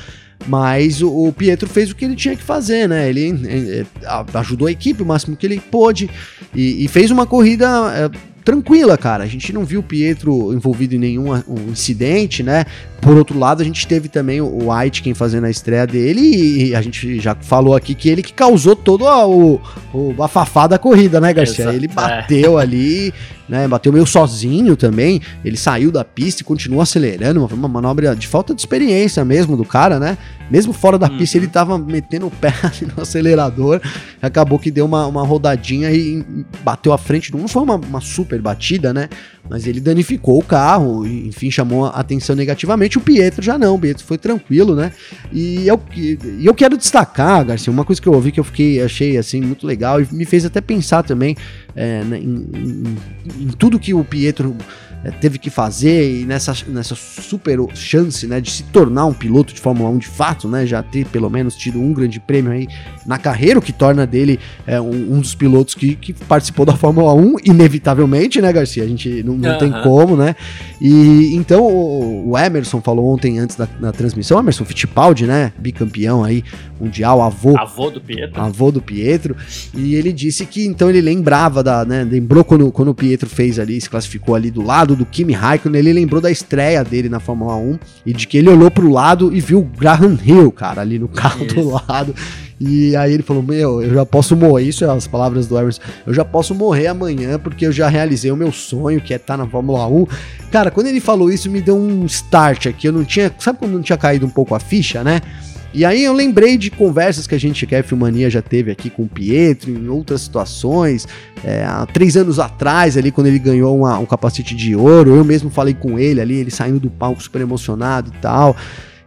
Mas o, o Pietro fez o que ele tinha que fazer, né? Ele, ele ajudou a equipe o máximo que ele pôde e, e fez uma corrida é, tranquila, cara. A gente não viu o Pietro envolvido em nenhum um incidente, né? Por outro lado, a gente teve também o Aitken fazendo a estreia dele e a gente já falou aqui que ele que causou todo a, o, o bafafá da corrida, né, Garcia? Exato. Ele bateu é. ali, né? Bateu meio sozinho também. Ele saiu da pista e continuou acelerando. Uma, uma manobra de falta de experiência mesmo do cara, né? Mesmo fora da uhum. pista, ele tava metendo o pé no acelerador. Acabou que deu uma, uma rodadinha e bateu à frente. Não foi uma, uma super batida, né? Mas ele danificou o carro, e, enfim, chamou a atenção negativamente. O Pietro já não, o Pietro foi tranquilo, né? E eu, e eu quero destacar, Garcia, uma coisa que eu ouvi que eu fiquei, achei assim, muito legal e me fez até pensar também é, né, em, em, em tudo que o Pietro é, teve que fazer e nessa, nessa super chance né, de se tornar um piloto de Fórmula 1 de fato, né, já ter pelo menos tido um grande prêmio aí na carreira, o que torna dele é, um, um, dos pilotos que, que participou da Fórmula 1, inevitavelmente, né, Garcia? A gente não, não uhum. tem como, né? E então o, o Emerson falou ontem antes da, da transmissão, Emerson Fittipaldi, né, bicampeão aí mundial, avô. Avô do Pietro. Avô do Pietro. E ele disse que então ele lembrava da, né, lembrou quando, quando o Pietro fez ali, se classificou ali do lado do Kimi Raikkonen, ele lembrou da estreia dele na Fórmula 1 e de que ele olhou pro lado e viu o Graham Hill, cara, ali no carro Isso. do lado. E aí ele falou: Meu, eu já posso morrer. Isso é as palavras do Emerson. Eu já posso morrer amanhã porque eu já realizei o meu sonho, que é estar tá na Fórmula 1. Cara, quando ele falou isso, me deu um start aqui. Eu não tinha. Sabe quando não tinha caído um pouco a ficha, né? E aí eu lembrei de conversas que a gente, que a F-Mania já teve aqui com o Pietro, em outras situações, é, há três anos atrás, ali, quando ele ganhou uma, um capacete de ouro, eu mesmo falei com ele ali, ele saindo do palco super emocionado e tal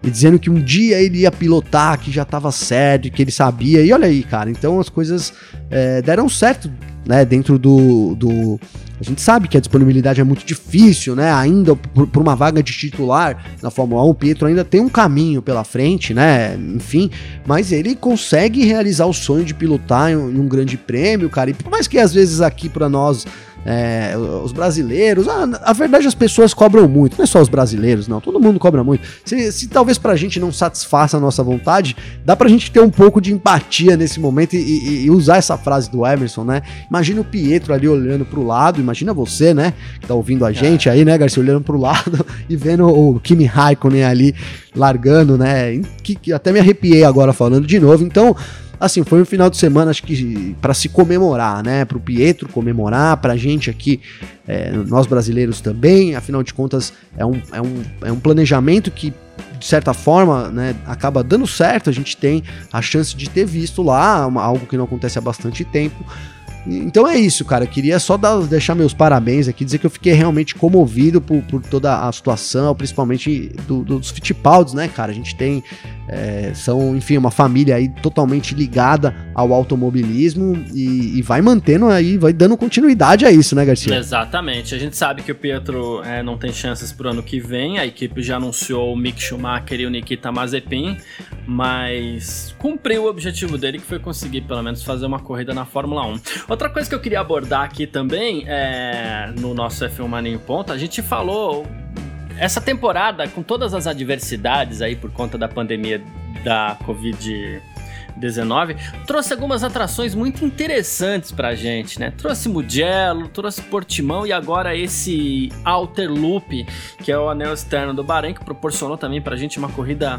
e dizendo que um dia ele ia pilotar, que já estava certo, que ele sabia. E olha aí, cara, então as coisas é, deram certo, né? Dentro do, do. A gente sabe que a disponibilidade é muito difícil, né? Ainda por, uma vaga de titular na Fórmula 1, o Pietro ainda tem um caminho pela frente, né? Enfim, mas ele consegue realizar o sonho de pilotar em um grande prêmio, cara. E por mais que às vezes aqui para nós é, os brasileiros, a, a, verdade as pessoas cobram muito, não é só os brasileiros, não, todo mundo cobra muito. Se, se talvez pra gente não satisfaça a nossa vontade, dá pra gente ter um pouco de empatia nesse momento e, e, e usar essa frase do Emerson, né? Imagina o Pietro ali olhando pro lado, imagina você, né, que tá ouvindo a gente aí, né, Garcia, olhando pro lado e vendo o Kimi Raikkonen ali largando, né, que, que até me arrepiei agora falando de novo, então assim, foi um final de semana, acho que para se comemorar, né? Para o Pietro comemorar, para a gente aqui, é, nós brasileiros também, afinal de contas, é um, é um, é um planejamento que de certa forma, né, acaba dando certo, a gente tem a chance de ter visto lá, uma, algo que não acontece há bastante tempo. Então é isso, cara. Eu queria só dar, deixar meus parabéns aqui, dizer que eu fiquei realmente comovido por, por toda a situação, principalmente do, dos Fittipaldi, né, cara? A gente tem é, são, enfim, uma família aí totalmente ligada ao automobilismo e, e, vai mantendo aí, vai dando continuidade a isso, né, Garcia? Exatamente. A gente sabe que o Pietro é, não tem chances pro ano que vem. A equipe já anunciou o Mick Schumacher e o Nikita Mazepin, mas cumpriu o objetivo dele, que foi conseguir pelo menos fazer uma corrida na Fórmula 1. Outra coisa que eu queria abordar aqui também é no nosso F1 Mania em Ponto, a gente falou essa temporada, com todas as adversidades aí por conta da pandemia da Covid. 19, trouxe algumas atrações muito interessantes pra gente, né? Trouxe Mugello, trouxe Portimão e agora esse Outer Loop, que é o anel externo do Bahrein, que proporcionou também pra gente uma corrida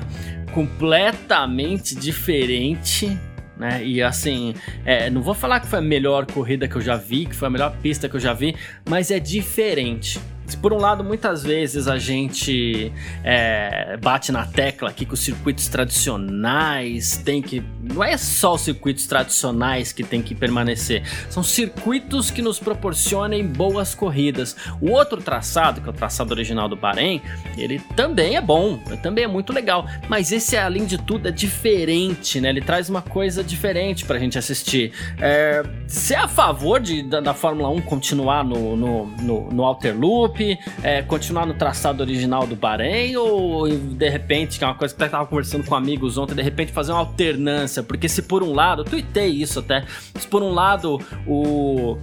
completamente diferente, né? E assim, é, não vou falar que foi a melhor corrida que eu já vi, que foi a melhor pista que eu já vi, mas é diferente. Por um lado, muitas vezes a gente é, bate na tecla aqui que os circuitos tradicionais tem que. Não é só os circuitos tradicionais que tem que permanecer, são circuitos que nos proporcionem boas corridas. O outro traçado, que é o traçado original do Bahrein, ele também é bom, também é muito legal, mas esse, além de tudo, é diferente, né? Ele traz uma coisa diferente pra gente assistir. É, você é a favor de, da, da Fórmula 1 continuar no, no, no, no Outer É, continuar no traçado original do Bahrein ou de repente, que é uma coisa que eu tava conversando com amigos ontem, de repente fazer uma alternância? Porque se por um lado, eu tuitei isso até, se por um lado o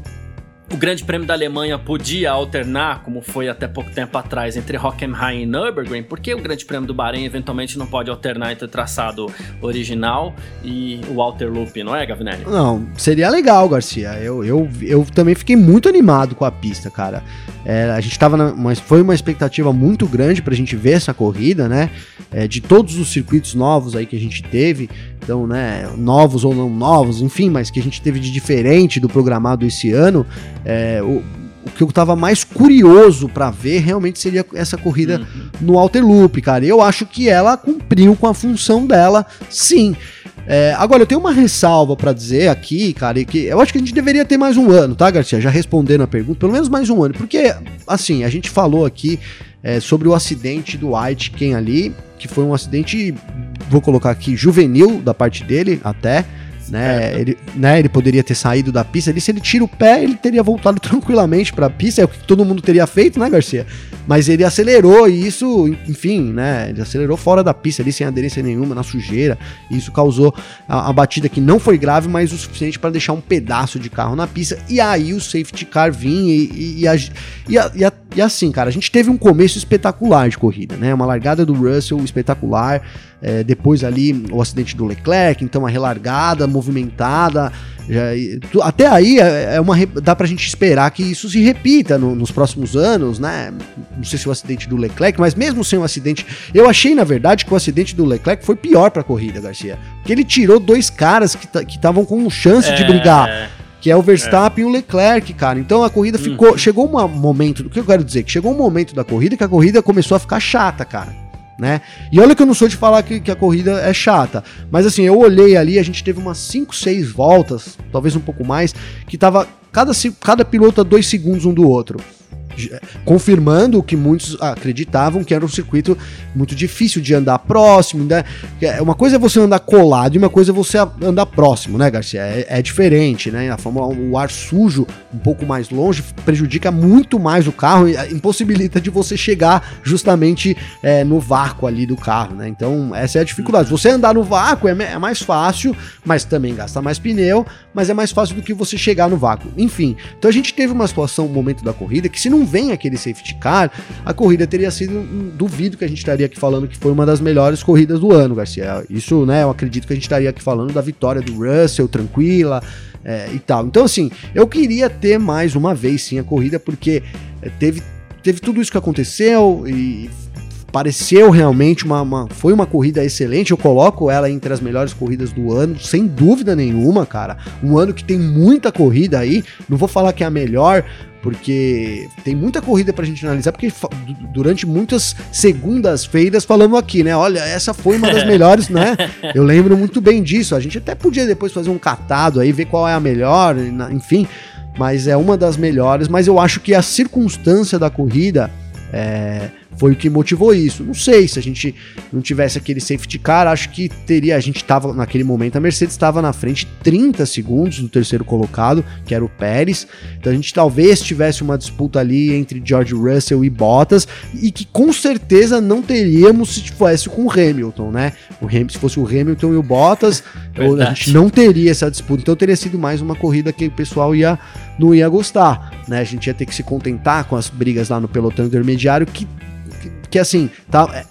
o Grande Prêmio da Alemanha podia alternar, como foi até pouco tempo atrás, entre Hockenheim e Nürburgring, porque o Grande Prêmio do Bahrein eventualmente não pode alternar entre o traçado original e o Outer Loop, não é, Gavinelli? Não, seria legal, Garcia. Eu, eu, eu também fiquei muito animado com a pista, cara. É, a gente tava na, mas foi uma expectativa muito grande pra gente ver essa corrida, né? É, de todos os circuitos novos aí que a gente teve, então, né, novos ou não novos, enfim, mas que a gente teve de diferente do programado esse ano. É, o, o que eu tava mais curioso para ver realmente seria essa corrida uhum. no Alter Loop, cara. Eu acho que ela cumpriu com a função dela, sim. É, agora, eu tenho uma ressalva para dizer aqui, cara, que eu acho que a gente deveria ter mais um ano, tá, Garcia? Já respondendo a pergunta, pelo menos mais um ano. Porque, assim, a gente falou aqui é, sobre o acidente do White, quem ali, que foi um acidente, vou colocar aqui, juvenil da parte dele até né? Ele, né? ele poderia ter saído da pista. Ele, se ele tira o pé, ele teria voltado tranquilamente para a pista. É o que todo mundo teria feito, né, Garcia? Mas ele acelerou e isso, enfim, né? Ele acelerou fora da pista ali, sem aderência nenhuma, na sujeira. E isso causou a, a batida que não foi grave, mas o suficiente para deixar um pedaço de carro na pista. E aí o safety car vinha e, e, e, a, e, a, e, a, e assim, cara, a gente teve um começo espetacular de corrida, né? Uma largada do Russell espetacular. É, depois ali o acidente do Leclerc, então a relargada movimentada. Já, até aí é, é uma, dá pra gente esperar que isso se repita no, nos próximos anos, né? Não sei se o acidente do Leclerc, mas mesmo sem o acidente, eu achei na verdade que o acidente do Leclerc foi pior pra corrida, Garcia. Porque ele tirou dois caras que estavam com chance é... de brigar que é o Verstappen é. e o Leclerc, cara. Então a corrida ficou. Uhum. Chegou um momento. O que eu quero dizer? Que chegou um momento da corrida que a corrida começou a ficar chata, cara né? E olha que eu não sou de falar que, que, a corrida é chata, mas assim, eu olhei ali, a gente teve umas 5, 6 voltas, talvez um pouco mais, que tava cada, cada piloto a 2 segundos um do outro confirmando o que muitos acreditavam que era um circuito muito difícil de andar próximo, né? É, uma coisa é você andar colado e uma coisa é você andar próximo, né, Garcia? É, é diferente, né? A Fórmula 1, o ar sujo um pouco mais longe prejudica muito mais o carro e impossibilita de você chegar justamente é, no vácuo ali do carro, né? Então, essa é a dificuldade. Você andar no vácuo é, é mais fácil, mas também gasta mais pneu, mas é mais fácil do que você chegar no vácuo. Enfim, então a gente teve uma situação, um momento da corrida, que se não vem aquele safety car, a corrida teria sido, duvido que a gente estaria aqui falando que foi uma das melhores corridas do ano, Garcia. Isso, né, eu acredito que a gente estaria aqui falando da vitória do Russell, tranquila, é, e tal. Então, assim, eu queria ter mais uma vez, sim, a corrida, porque é, teve, teve tudo isso que aconteceu e pareceu realmente uma, uma, foi uma corrida excelente. Eu coloco ela entre as melhores corridas do ano, sem dúvida nenhuma, cara. Um ano que tem muita corrida aí. Não vou falar que é a melhor, porque tem muita corrida pra gente analisar, porque durante muitas segundas-feiras falamos aqui, né? Olha, essa foi uma das melhores, né? Eu lembro muito bem disso. A gente até podia depois fazer um catado aí, ver qual é a melhor, enfim, mas é uma das melhores. Mas eu acho que a circunstância da corrida é, foi o que motivou isso. Não sei se a gente não tivesse aquele safety car, acho que teria. A gente estava naquele momento, a Mercedes estava na frente 30 segundos do terceiro colocado, que era o Pérez. Então a gente talvez tivesse uma disputa ali entre George Russell e Bottas, e que com certeza não teríamos se fosse com o Hamilton, né? O Ham, se fosse o Hamilton e o Bottas, a gente não teria essa disputa. Então teria sido mais uma corrida que o pessoal ia não ia gostar, né? A gente ia ter que se contentar com as brigas lá no pelotão intermediário que que assim, tá, é,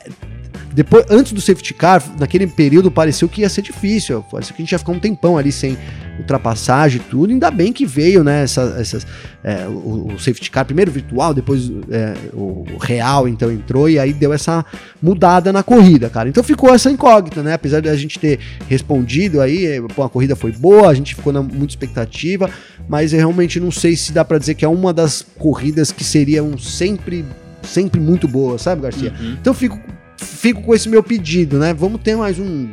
depois, antes do safety car, naquele período pareceu que ia ser difícil. Pareceu que a gente ia ficar um tempão ali sem ultrapassagem e tudo. Ainda bem que veio, né? Essa, essas, é, o, o, safety car, primeiro virtual, depois é, o, real, então entrou e aí deu essa mudada na corrida, cara. Então ficou essa incógnita, né? Apesar de a gente ter respondido aí, pô, a corrida foi boa, a gente ficou na muita expectativa, mas eu realmente não sei se dá para dizer que é uma das corridas que seriam sempre sempre muito boa, sabe, Garcia? Uhum. Então fico, fico com esse meu pedido, né? Vamos ter mais um,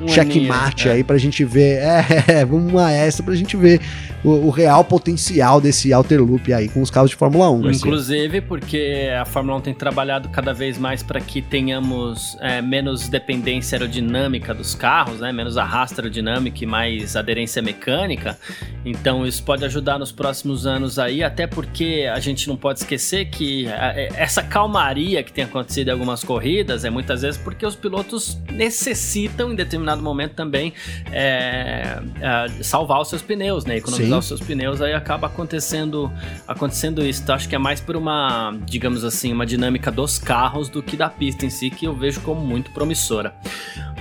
um checkmate é. aí pra gente ver. É, vamos uma essa pra gente ver o, o, real potencial desse Outer Loop aí com os carros de Fórmula 1. Inclusive porque a Fórmula 1 tem trabalhado cada vez mais para que tenhamos é, menos dependência aerodinâmica dos carros, né? menos arrasto aerodinâmico e mais aderência mecânica. Então isso pode ajudar nos próximos anos aí, até porque a gente não pode esquecer que é, essa calmaria que tem acontecido em algumas corridas é muitas vezes porque os pilotos necessitam em determinado momento também é, é, salvar os seus pneus, né? Economizar Sim. os seus pneus, aí acaba acontecendo, acontecendo isso. Então, acho que é mais por uma, digamos assim, uma dinâmica dos carros do que da pista em si, que eu vejo como muito promissora.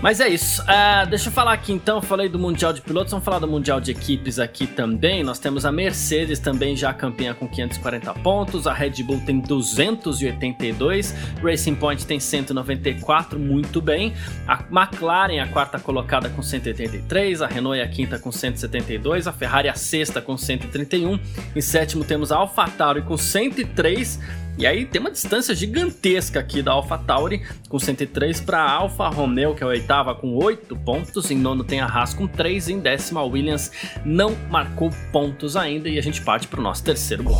Mas é isso. Uh, deixa eu falar aqui então. Falei do Mundial de Pilotos, vamos falar do Mundial de Equipes aqui também. Nós temos a Mercedes também já campeã com 540 pontos, a Red Bull tem 282, Racing Point tem 194, muito bem. A McLaren, a quarta colocada, com 183, a Renault é a quinta com 172, a Ferrari a sexta com 131. Em sétimo temos a AlphaTauri com 103. E aí tem uma distância gigantesca aqui da AlphaTauri com 103 para a Alfa Romeo, que é a oitava com 8 pontos. Em nono tem a Haas com 3. Em décima a Williams não marcou pontos ainda. E a gente parte para o nosso terceiro gol.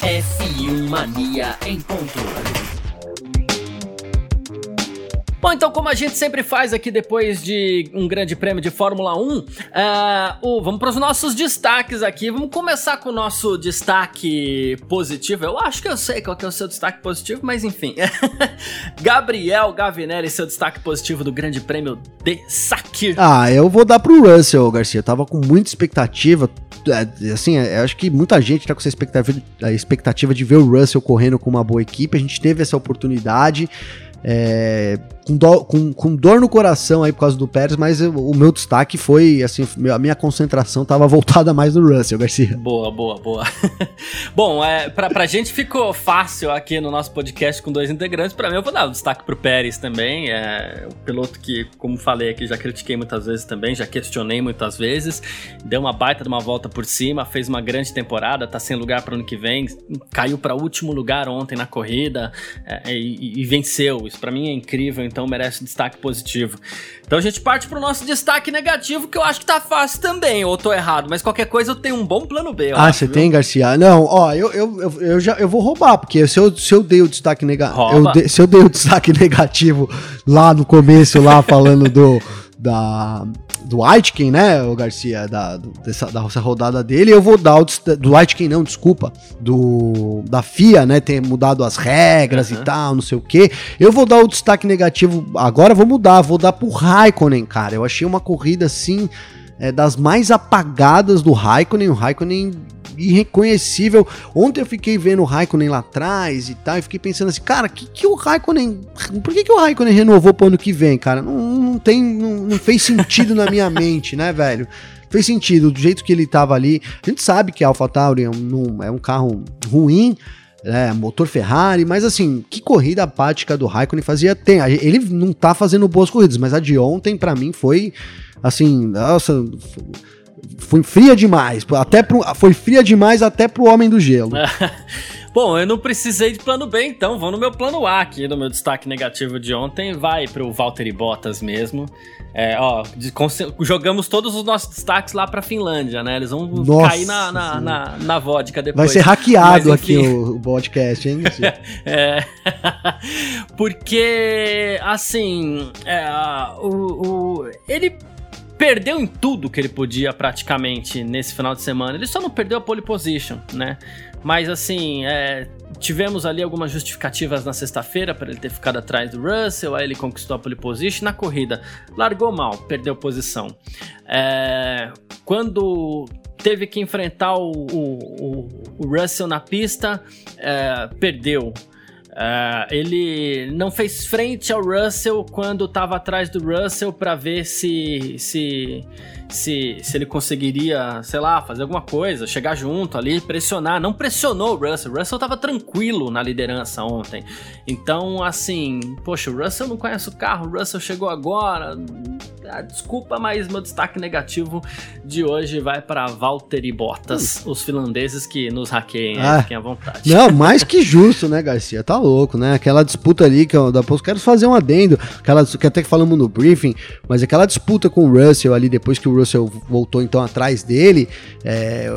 F1 Mania em ponto. Bom, então, como a gente sempre faz aqui depois de um grande prêmio de Fórmula 1, uh, uh, vamos para os nossos destaques aqui. Vamos começar com o nosso destaque positivo. Eu acho que eu sei qual é o seu destaque positivo, mas enfim. Gabriel Gavinelli, seu destaque positivo do grande prêmio de Sakir. Ah, eu vou dar pro Russell, Garcia. Eu tava com muita expectativa. É, assim, é, acho que muita gente tá com essa expectativa, expectativa de ver o Russell correndo com uma boa equipe. A gente teve essa oportunidade. É, com, do, com, com, dor no coração aí por causa do Pérez, mas eu, o meu destaque foi, assim, a minha concentração estava voltada mais no Russell, Garcia. Boa, boa, boa. Bom, é, pra, pra gente ficou fácil aqui no nosso podcast com dois integrantes, pra mim eu vou dar um destaque pro Pérez também, é o piloto que, como falei aqui, já critiquei muitas vezes também, já questionei muitas vezes, deu uma baita de uma volta por cima, fez uma grande temporada, tá sem lugar para ano que vem, caiu para último lugar ontem na corrida é, e, e venceu isso para mim é incrível, então merece destaque positivo. Então a gente parte pro nosso destaque negativo, que eu acho que tá fácil também, ou tô errado, mas qualquer coisa eu tenho um bom plano B. ah, você tem, Garcia? Não, ó, eu, eu, eu, eu, já eu vou roubar, porque se eu, se eu dei o destaque negativo. Se eu dei o destaque negativo lá no começo, lá falando do da, do Aitken, né, o Garcia, da, dessa, dessa rodada dele, eu vou dar o do Aitken não, desculpa, do da FIA, né, ter mudado as regras uhum. e tal, não sei o que. Eu vou dar o destaque negativo, agora vou mudar, vou dar pro Raikkonen, cara. Eu achei uma corrida assim é, das mais apagadas do Raikkonen. O Raikkonen irreconhecível. Ontem eu fiquei vendo o Raikkonen lá atrás e tal, e fiquei pensando assim, cara, que que o Raikkonen, por que que o Raikkonen renovou pro ano que vem, cara? Não, não tem, não, não fez sentido na minha mente, né, velho? Fez sentido, do jeito que ele tava ali. A gente sabe que a AlphaTauri é um, é um carro ruim, é, motor Ferrari, mas assim, que corrida apática do Raikkonen fazia tem. Ele não tá fazendo boas corridas, mas a de ontem para mim foi assim, nossa, foi fria demais, até pro, foi fria demais até pro Homem do Gelo. Bom, eu não precisei de plano B, então vou no meu plano A aqui, no meu destaque negativo de ontem, vai pro Valtteri Bottas mesmo. É, ó, de, jogamos todos os nossos destaques lá pra Finlândia, né? Eles vão Nossa, cair na, na, na, na, vodka depois. Vai ser hackeado Mas, aqui o, o podcast, hein? é. Porque, assim, é, o, o, ele perdeu em tudo que ele podia praticamente nesse final de semana. Ele só não perdeu a pole position, né? Mas assim, é, tivemos ali algumas justificativas na sexta-feira para ele ter ficado atrás do Russell, aí ele conquistou a pole position na corrida. Largou mal, perdeu posição. É, quando teve que enfrentar o, o, o Russell na pista, é, perdeu. Uh, ele não fez frente ao Russell quando estava atrás do Russell para ver se, se, se, se ele conseguiria, sei lá, fazer alguma coisa, chegar junto ali, pressionar. Não pressionou o Russell. O Russell estava tranquilo na liderança ontem. Então, assim, poxa, o Russell não conhece o carro, o Russell chegou agora. Ah, desculpa, mas meu destaque negativo de hoje vai para Valtteri Bottas, os finlandeses que nos hackeiam, ah, fiquem à vontade. Não, mais que justo, né, Garcia? Tá louco, né? Aquela disputa ali que eu depois quero fazer um adendo, aquela que até que falamos no briefing, mas aquela disputa com o Russell ali depois que o Russell voltou então atrás dele, é,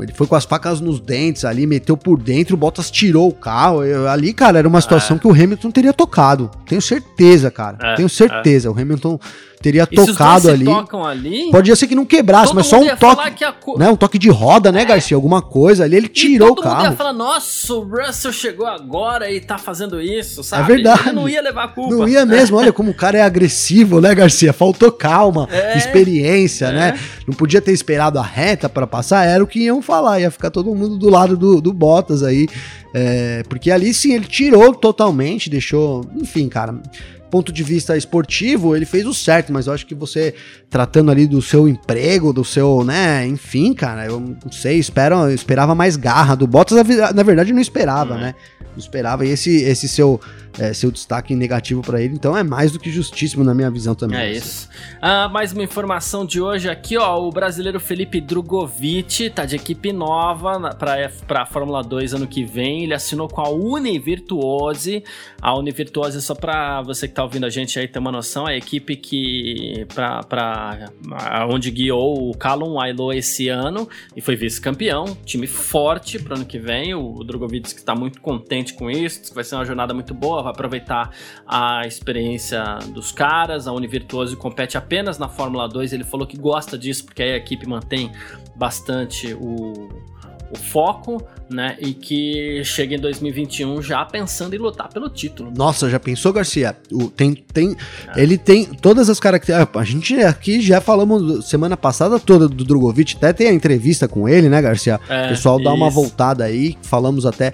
ele foi com as facas nos dentes ali, meteu por dentro, o Bottas tirou o carro. Eu, ali, cara, era uma situação é. que o Hamilton teria tocado. Tenho certeza, cara. É, Tenho certeza. O Hamilton teria e tocado ali. ali. Pode ser que não quebrasse, mas só um toque. A... Né, um toque de roda, né, é. Garcia? Alguma coisa ali, ele tirou o carro. Todo mundo ia falar, nossa, o Russell chegou agora e tá fazendo isso, é sabe? É verdade. Ele não ia levar a culpa. Não ia mesmo, olha como o cara é agressivo, né, Garcia? Faltou calma, é. experiência, é. né? Não podia ter esperado a reta para passar, era o que iam falar, ia ficar todo mundo do lado do, do Bottas aí. É, porque ali sim ele tirou totalmente, deixou. Enfim, cara ponto de vista esportivo, ele fez o certo, mas eu acho que você tratando ali do seu emprego, do seu, né, enfim, cara, eu não sei, espero, eu esperava mais garra do Bottas, na verdade não esperava, né? Esperava. E esse, esse seu, é, seu destaque negativo para ele, então é mais do que justíssimo na minha visão também. É isso. Ah, mais uma informação de hoje aqui, ó. O brasileiro Felipe Drogovic tá de equipe nova para a Fórmula 2 ano que vem. Ele assinou com a Univirtuose. A Univirtuose, só para você que tá ouvindo a gente aí ter uma noção, é a equipe que para onde guiou o Callum Ailo esse ano e foi vice-campeão. Time forte para ano que vem. O Drogovic que está muito contente contente com isso, vai ser uma jornada muito boa, vai aproveitar a experiência dos caras. A Univirtuoso compete apenas na Fórmula 2, ele falou que gosta disso porque aí a equipe mantém bastante o, o foco, né? E que chega em 2021 já pensando em lutar pelo título. Nossa, já pensou, Garcia? O, tem, tem, é. Ele tem todas as características. A gente aqui já falamos semana passada toda do Drogovic, até tem a entrevista com ele, né, Garcia? É, o pessoal dá uma voltada aí, falamos até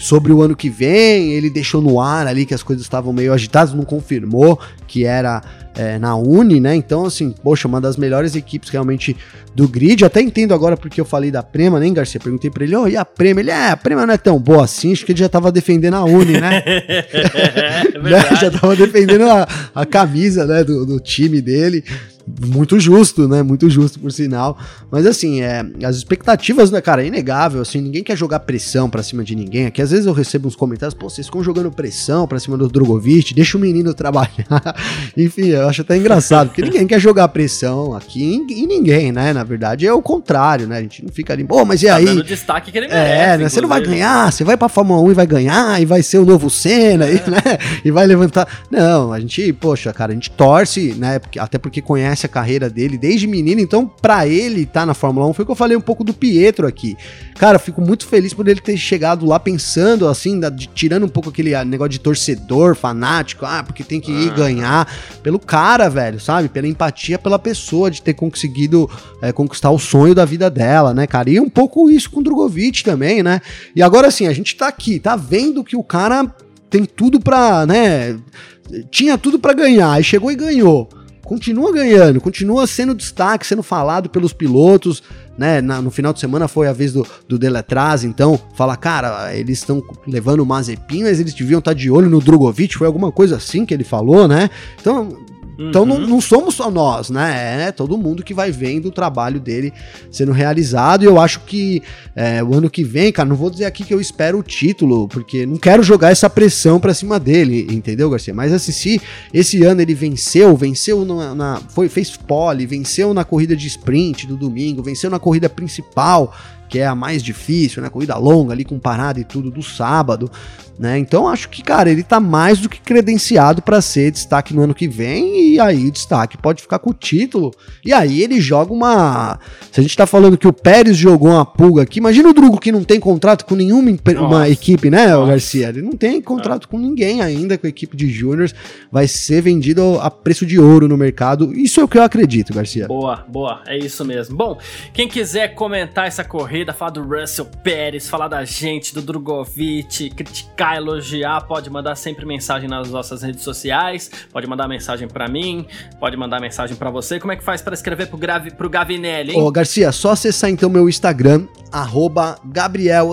sobre o ano que vem, ele deixou no ar ali que as coisas estavam meio agitadas, não confirmou que era é, na Uni, né? Então, assim, poxa, uma das melhores equipes realmente do grid. Até entendo agora porque eu falei da Prema, né, Garcia? Perguntei pra ele, oh, e a Prema? Ele, é, a Prema não é tão boa assim, acho que ele já tava defendendo a Uni, né? é já tava defendendo a, a camisa, né, do, do time dele muito justo, né? Muito justo, por sinal. Mas assim, é, as expectativas, né, cara, é inegável, assim, ninguém quer jogar pressão pra cima de ninguém. Aqui às vezes eu recebo uns comentários, pô, vocês ficam jogando pressão pra cima do Drogovic, deixa o menino trabalhar. Enfim, eu acho até engraçado, porque ninguém quer jogar pressão aqui em, ninguém, né? Na verdade, é o contrário, né? A gente não fica ali, pô, mas e tá aí? Tá dando destaque que ele merece, É, né? Você não vai ganhar, você vai pra Fórmula 1 e vai ganhar, e vai ser o novo Senna, é. e, né? E vai levantar. Não, a gente, poxa, cara, a gente torce, né? Até porque conhece a carreira dele desde menino, então para ele estar tá na Fórmula 1 foi o que eu falei um pouco do Pietro aqui. Cara, fico muito feliz por ele ter chegado lá pensando assim, da, de, tirando um pouco aquele ah, negócio de torcedor fanático, ah, porque tem que ir ganhar, pelo cara, velho, sabe? Pela empatia pela pessoa de ter conseguido é, conquistar o sonho da vida dela, né, cara? E um pouco isso com o Drogovic também, né? E agora assim, a gente tá aqui, tá vendo que o cara tem tudo pra, né? Tinha tudo para ganhar, e chegou e ganhou continua ganhando, continua sendo destaque, sendo falado pelos pilotos, né? Na, no final de semana foi a vez do, do Deletraz, então, fala, cara, eles estão levando o Mazepin, mas eles deviam estar tá de olho no Drogovic, foi alguma coisa assim que ele falou, né? Então, então não, uhum. não, somos só nós, né? É todo mundo que vai vendo o trabalho dele sendo realizado. E eu acho que é, o ano que vem, cara, não vou dizer aqui que eu espero o título, porque não quero jogar essa pressão pra cima dele, entendeu, Garcia? Mas assim, se esse ano ele venceu, venceu na, na foi, fez pole, venceu na corrida de sprint do domingo, venceu na corrida principal que é a mais difícil, né? Corrida longa ali com parada e tudo do sábado, né? Então acho que, cara, ele tá mais do que credenciado para ser destaque no ano que vem e aí o destaque pode ficar com o título. E aí ele joga uma. Se a gente tá falando que o Pérez jogou uma pulga aqui, imagina o Drugo que não tem contrato com nenhuma uma equipe, né. Garcia? Ele não tem contrato com ninguém ainda com a equipe de júniors, vai ser vendido a preço de ouro no mercado. Isso é o que eu acredito, Garcia. Boa, boa, é isso mesmo. Bom, quem quiser comentar essa corrida corrida, falar do Russell Pérez, falar da gente, do Drogovic, criticar, elogiar, pode mandar sempre mensagem nas nossas redes sociais, pode mandar mensagem para mim, pode mandar mensagem para você. Como é que faz para escrever pro, Gravi, pro Gavinelli, hein? Ô, Garcia, só acessar então meu Instagram, arroba Gabriel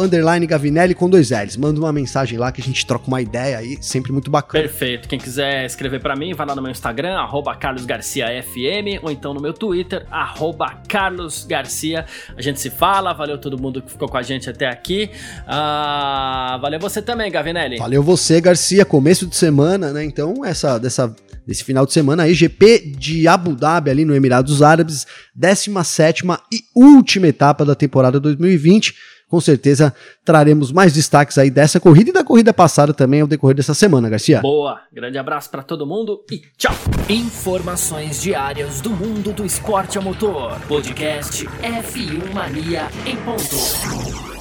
Gavinelli com dois L's. Manda uma mensagem lá que a gente troca uma ideia aí, sempre muito bacana. Perfeito. Quem quiser escrever para mim, vai lá no meu Instagram, arroba carlosgarciafm, ou então no meu Twitter, arroba carlosgarcia. A gente se fala, valeu todo mundo que ficou com a gente até aqui. Ah, valeu você também, Gavinelli. Valeu você, Garcia. Começo de semana, né? Então, essa dessa desse final de semana aí, GP de Abu Dhabi ali no Emirados Árabes, 17 e última etapa da temporada 2020. Com certeza traremos mais destaques aí dessa corrida e da corrida passada também ao decorrer dessa semana, Garcia. Boa, grande abraço para todo mundo e tchau. Informações diárias do mundo do esporte a motor. Podcast F1 Mania em ponto.